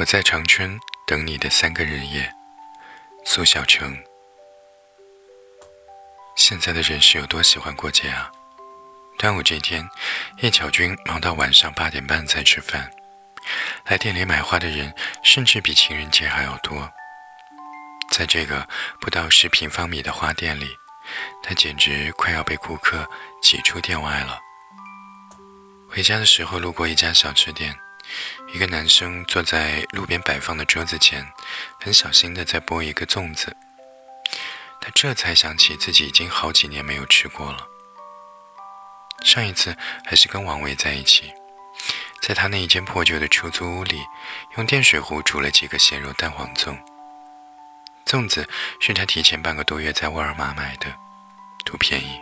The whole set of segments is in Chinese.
我在长春等你的三个日夜，苏小成。现在的人是有多喜欢过节啊？端午这天，叶巧君忙到晚上八点半才吃饭。来店里买花的人，甚至比情人节还要多。在这个不到十平方米的花店里，他简直快要被顾客挤出店外了。回家的时候，路过一家小吃店，一个男生坐在路边摆放的桌子前，很小心地在剥一个粽子。他这才想起自己已经好几年没有吃过了。上一次还是跟王维在一起，在他那一间破旧的出租屋里，用电水壶煮了几个鲜肉蛋黄粽。粽子是他提前半个多月在沃尔玛买的，图便宜。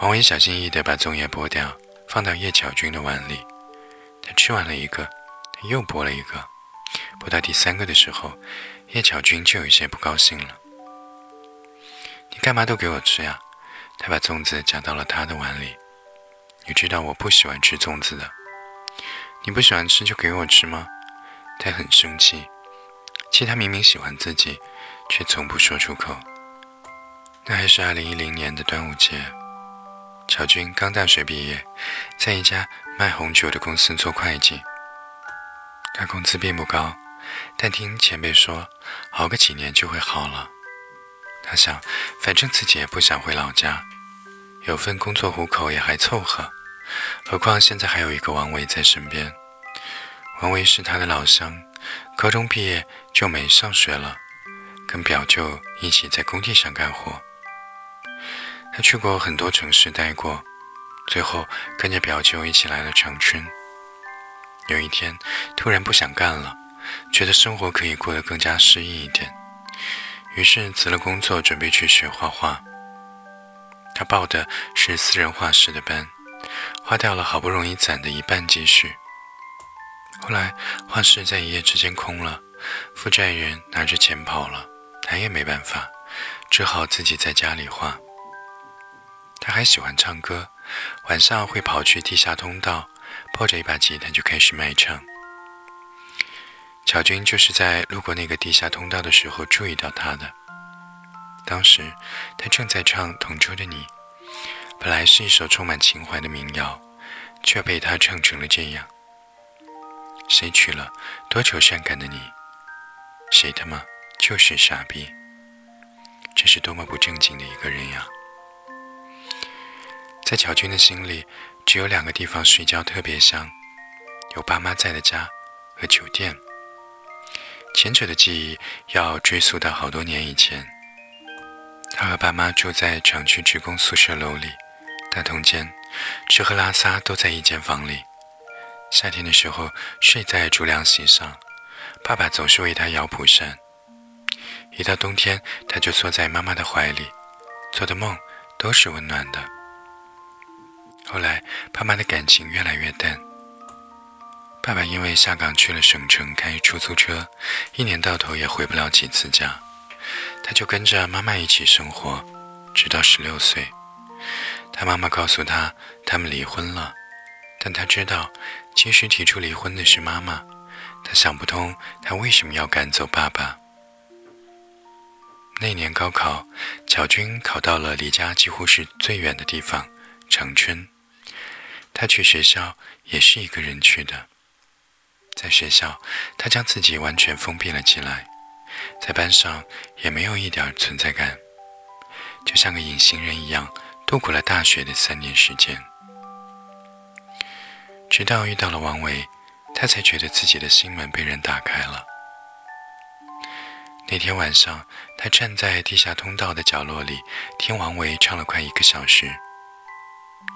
王维小心翼翼地把粽叶剥掉，放到叶巧君的碗里。吃完了一个，他又剥了一个。剥到第三个的时候，叶巧君就有些不高兴了。“你干嘛都给我吃呀？”他把粽子夹到了他的碗里。“你知道我不喜欢吃粽子的。你不喜欢吃就给我吃吗？”他很生气，其实他明明喜欢自己，却从不说出口。那还是二零一零年的端午节。乔军刚大学毕业，在一家卖红酒的公司做会计。他工资并不高，但听前辈说，熬个几年就会好了。他想，反正自己也不想回老家，有份工作糊口也还凑合。何况现在还有一个王维在身边。王维是他的老乡，高中毕业就没上学了，跟表舅一起在工地上干活。他去过很多城市待过，最后跟着表舅一起来了长春。有一天，突然不想干了，觉得生活可以过得更加诗意一点，于是辞了工作，准备去学画画。他报的是私人画室的班，花掉了好不容易攒的一半积蓄。后来画室在一夜之间空了，负债人拿着钱跑了，他也没办法，只好自己在家里画。还喜欢唱歌，晚上会跑去地下通道，抱着一把吉他就开始卖唱。乔军就是在路过那个地下通道的时候注意到他的。当时他正在唱《同桌的你》，本来是一首充满情怀的民谣，却被他唱成了这样：谁娶了多愁善感的你？谁他妈就是傻逼？这是多么不正经的一个人呀！在乔军的心里，只有两个地方睡觉特别香：有爸妈在的家和酒店。前者的记忆要追溯到好多年以前。他和爸妈住在厂区职工宿舍楼里，大同间，吃喝拉撒都在一间房里。夏天的时候睡在竹凉席上，爸爸总是为他摇蒲扇。一到冬天，他就缩在妈妈的怀里，做的梦都是温暖的。后来，爸妈的感情越来越淡。爸爸因为下岗去了省城开出租车，一年到头也回不了几次家，他就跟着妈妈一起生活，直到十六岁。他妈妈告诉他，他们离婚了，但他知道，其实提出离婚的是妈妈。他想不通，他为什么要赶走爸爸。那年高考，乔军考到了离家几乎是最远的地方——长春。他去学校也是一个人去的，在学校，他将自己完全封闭了起来，在班上也没有一点存在感，就像个隐形人一样度过了大学的三年时间。直到遇到了王维，他才觉得自己的心门被人打开了。那天晚上，他站在地下通道的角落里，听王维唱了快一个小时。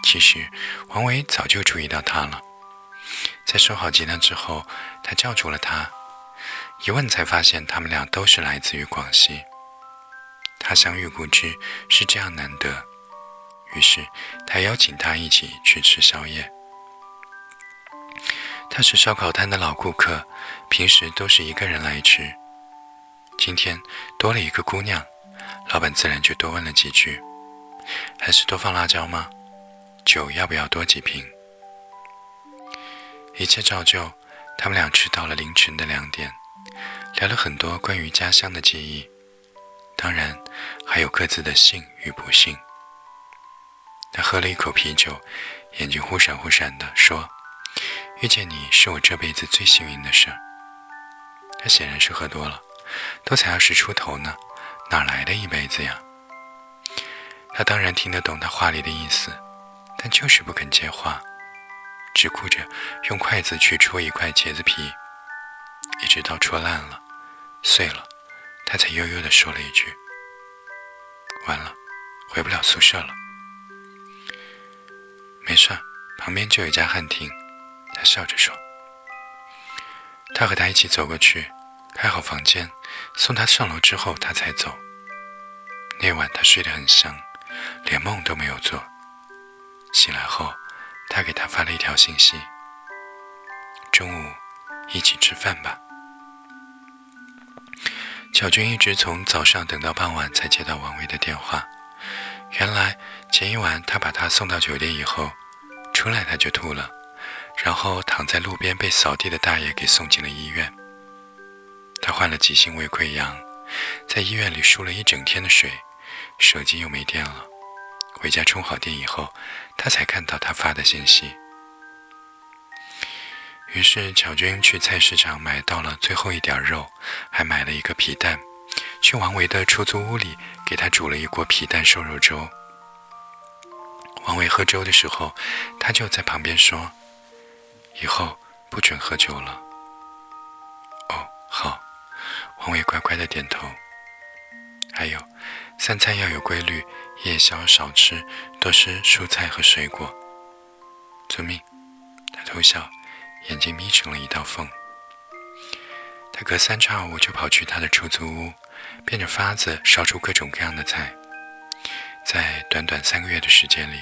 其实，王维早就注意到他了。在收好吉他之后，他叫住了他，一问才发现他们俩都是来自于广西。他乡遇故知是这样难得，于是他邀请他一起去吃宵夜。他是烧烤摊的老顾客，平时都是一个人来吃。今天多了一个姑娘，老板自然就多问了几句：“还是多放辣椒吗？”酒要不要多几瓶？一切照旧，他们俩吃到了凌晨的两点，聊了很多关于家乡的记忆，当然还有各自的幸与不幸。他喝了一口啤酒，眼睛忽闪忽闪的说：“遇见你是我这辈子最幸运的事。”他显然是喝多了，都才二十出头呢，哪来的一辈子呀？他当然听得懂他话里的意思，但就是不肯接话，只顾着用筷子去戳一块茄子皮，一直到戳烂了、碎了，他才悠悠地说了一句：“完了，回不了宿舍了。”没事，旁边就有一家汉庭。他笑着说。他和他一起走过去，开好房间，送他上楼之后，他才走。那晚他睡得很香，连梦都没有做。醒来后，他给他发了一条信息：“中午一起吃饭吧。”小军一直从早上等到傍晚才接到王维的电话。原来前一晚他把他送到酒店以后，出来他就吐了。然后躺在路边被扫地的大爷给送进了医院。他患了急性胃溃疡，在医院里输了一整天的水，手机又没电了。回家充好电以后，他才看到他发的信息。于是巧君去菜市场买到了最后一点肉，还买了一个皮蛋，去王维的出租屋里给他煮了一锅皮蛋瘦肉粥。王维喝粥的时候，他就在旁边说。以后不准喝酒了。哦，好。王伟乖乖的点头。还有，三餐要有规律，夜宵少吃，多吃蔬菜和水果。遵命。他偷笑，眼睛眯成了一道缝。他隔三差五就跑去他的出租屋，变着法子烧出各种各样的菜。在短短三个月的时间里，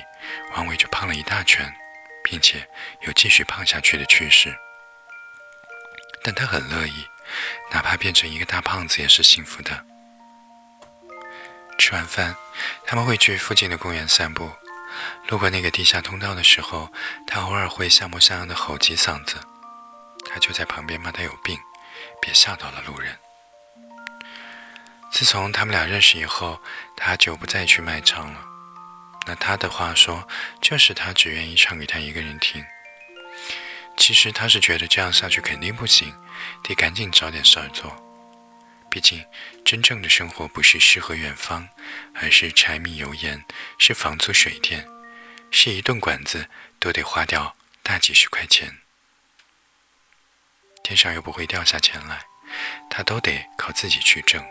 王伟就胖了一大圈。并且有继续胖下去的趋势，但他很乐意，哪怕变成一个大胖子也是幸福的。吃完饭，他们会去附近的公园散步。路过那个地下通道的时候，他偶尔会像模像样的吼几嗓子，他就在旁边骂他有病，别吓到了路人。自从他们俩认识以后，他就不再去卖唱了。那他的话说，就是他只愿意唱给他一个人听。其实他是觉得这样下去肯定不行，得赶紧找点事儿做。毕竟真正的生活不是诗和远方，而是柴米油盐，是房租水电，是一顿馆子都得花掉大几十块钱。天上又不会掉下钱来，他都得靠自己去挣。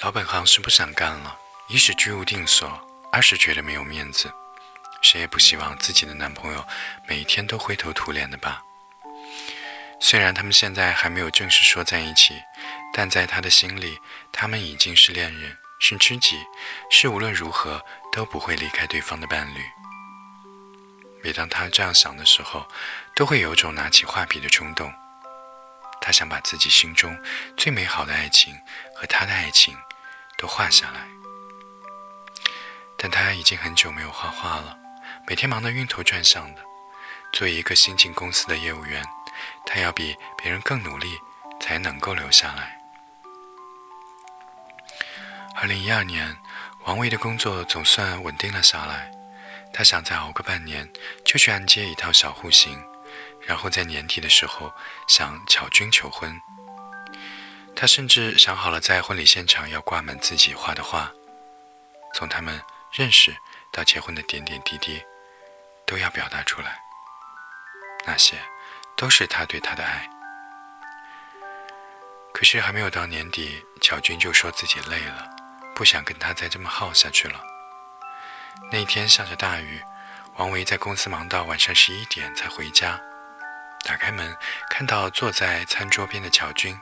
老本行是不想干了，一是居无定所。二是觉得没有面子，谁也不希望自己的男朋友每天都灰头土脸的吧。虽然他们现在还没有正式说在一起，但在他的心里，他们已经是恋人，是知己，是无论如何都不会离开对方的伴侣。每当他这样想的时候，都会有种拿起画笔的冲动。他想把自己心中最美好的爱情和他的爱情都画下来。但他已经很久没有画画了，每天忙得晕头转向的。作为一个新进公司的业务员，他要比别人更努力，才能够留下来。二零一二年，王维的工作总算稳定了下来，他想再熬个半年，就去按揭一套小户型，然后在年底的时候向巧君求婚。他甚至想好了在婚礼现场要挂满自己画的画，从他们。认识到结婚的点点滴滴，都要表达出来。那些都是他对她的爱。可是还没有到年底，巧君就说自己累了，不想跟他再这么耗下去了。那天下着大雨，王维在公司忙到晚上十一点才回家。打开门，看到坐在餐桌边的乔君，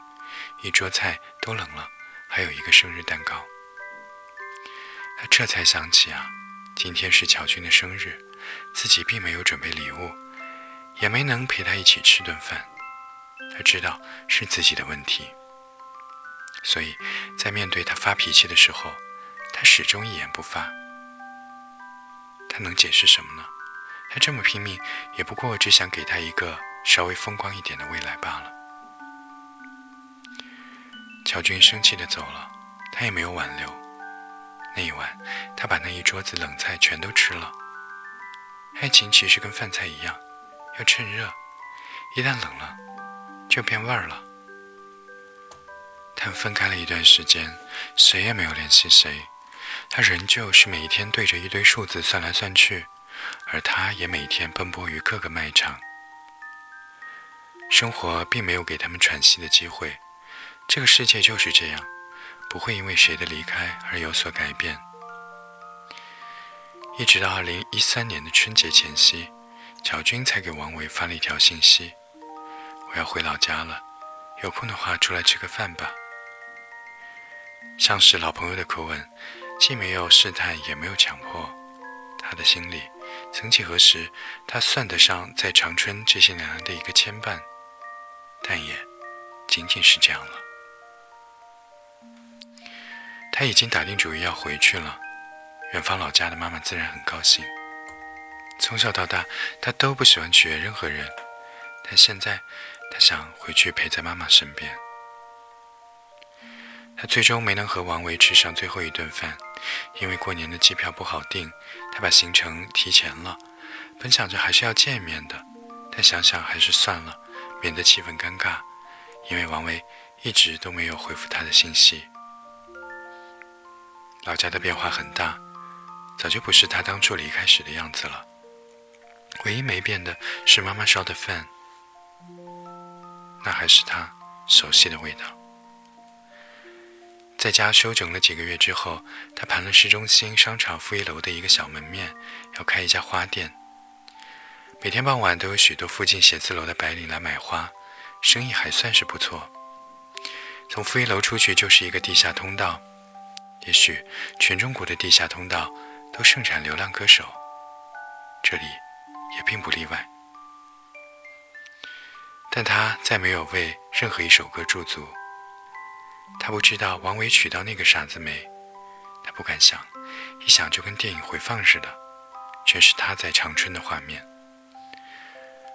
一桌菜都冷了，还有一个生日蛋糕。他这才想起啊，今天是乔军的生日，自己并没有准备礼物，也没能陪他一起吃顿饭。他知道是自己的问题，所以在面对他发脾气的时候，他始终一言不发。他能解释什么呢？他这么拼命，也不过只想给他一个稍微风光一点的未来罢了。乔军生气的走了，他也没有挽留。那一晚，他把那一桌子冷菜全都吃了。爱情其实跟饭菜一样，要趁热，一旦冷了，就变味儿了。他们分开了一段时间，谁也没有联系谁。他仍旧是每一天对着一堆数字算来算去，而他也每天奔波于各个卖场。生活并没有给他们喘息的机会，这个世界就是这样，不会因为谁的离开而有所改变。一直到二零一三年的春节前夕，乔军才给王维发了一条信息：“我要回老家了，有空的话出来吃个饭吧。”像是老朋友的口吻，既没有试探，也没有强迫。他的心里，曾几何时，他算得上在长春这些年来的一个牵绊。但也仅仅是这样了。他已经打定主意要回去了，远方老家的妈妈自然很高兴。从小到大，他都不喜欢取悦任何人，但现在他想回去陪在妈妈身边。他最终没能和王维吃上最后一顿饭，因为过年的机票不好订，他把行程提前了。本想着还是要见面的，但想想还是算了。免得气氛尴尬，因为王维一直都没有回复他的信息。老家的变化很大，早就不是他当初离开时的样子了。唯一没变的是妈妈烧的饭，那还是他熟悉的味道。在家休整了几个月之后，他盘了市中心商场负一楼的一个小门面，要开一家花店。每天傍晚都有许多附近写字楼的白领来买花，生意还算是不错。从负一楼出去就是一个地下通道，也许全中国的地下通道都盛产流浪歌手，这里也并不例外。但他再没有为任何一首歌驻足。他不知道王维娶到那个傻子没，他不敢想，一想就跟电影回放似的，全是他在长春的画面。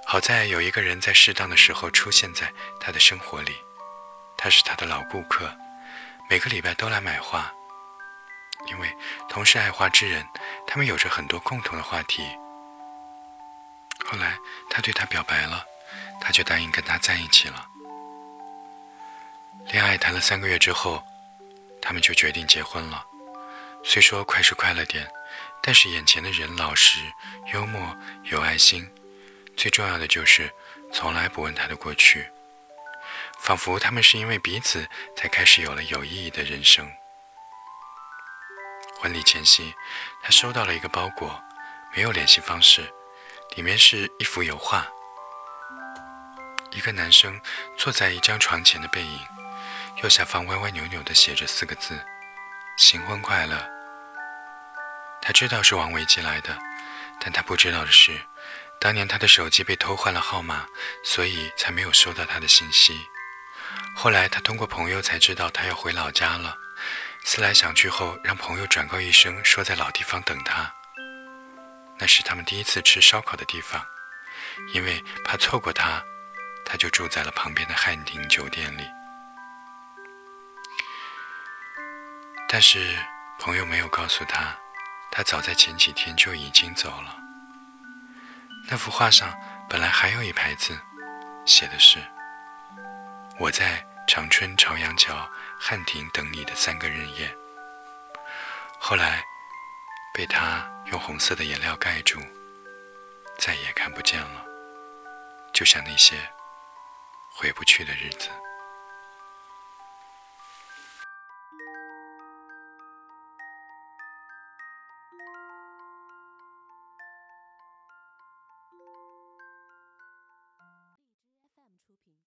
好在有一个人在适当的时候出现在他的生活里，他是他的老顾客，每个礼拜都来买花。因为同是爱花之人，他们有着很多共同的话题。后来他对他表白了，他就答应跟他在一起了。恋爱谈了三个月之后，他们就决定结婚了。虽说快是快了点，但是眼前的人老实、幽默、有爱心。最重要的就是从来不问他的过去，仿佛他们是因为彼此才开始有了有意义的人生。婚礼前夕，他收到了一个包裹，没有联系方式，里面是一幅油画，一个男生坐在一张床前的背影，右下方歪歪扭扭的写着四个字：“新婚快乐。”他知道是王维寄来的，但他不知道的是。当年他的手机被偷换了号码，所以才没有收到他的信息。后来他通过朋友才知道他要回老家了，思来想去后，让朋友转告一声，说在老地方等他。那是他们第一次吃烧烤的地方，因为怕错过他，他就住在了旁边的汉庭酒店里。但是朋友没有告诉他，他早在前几天就已经走了。那幅画上本来还有一排字，写的是“我在长春朝阳桥汉庭等你的三个日夜”。后来被他用红色的颜料盖住，再也看不见了，就像那些回不去的日子。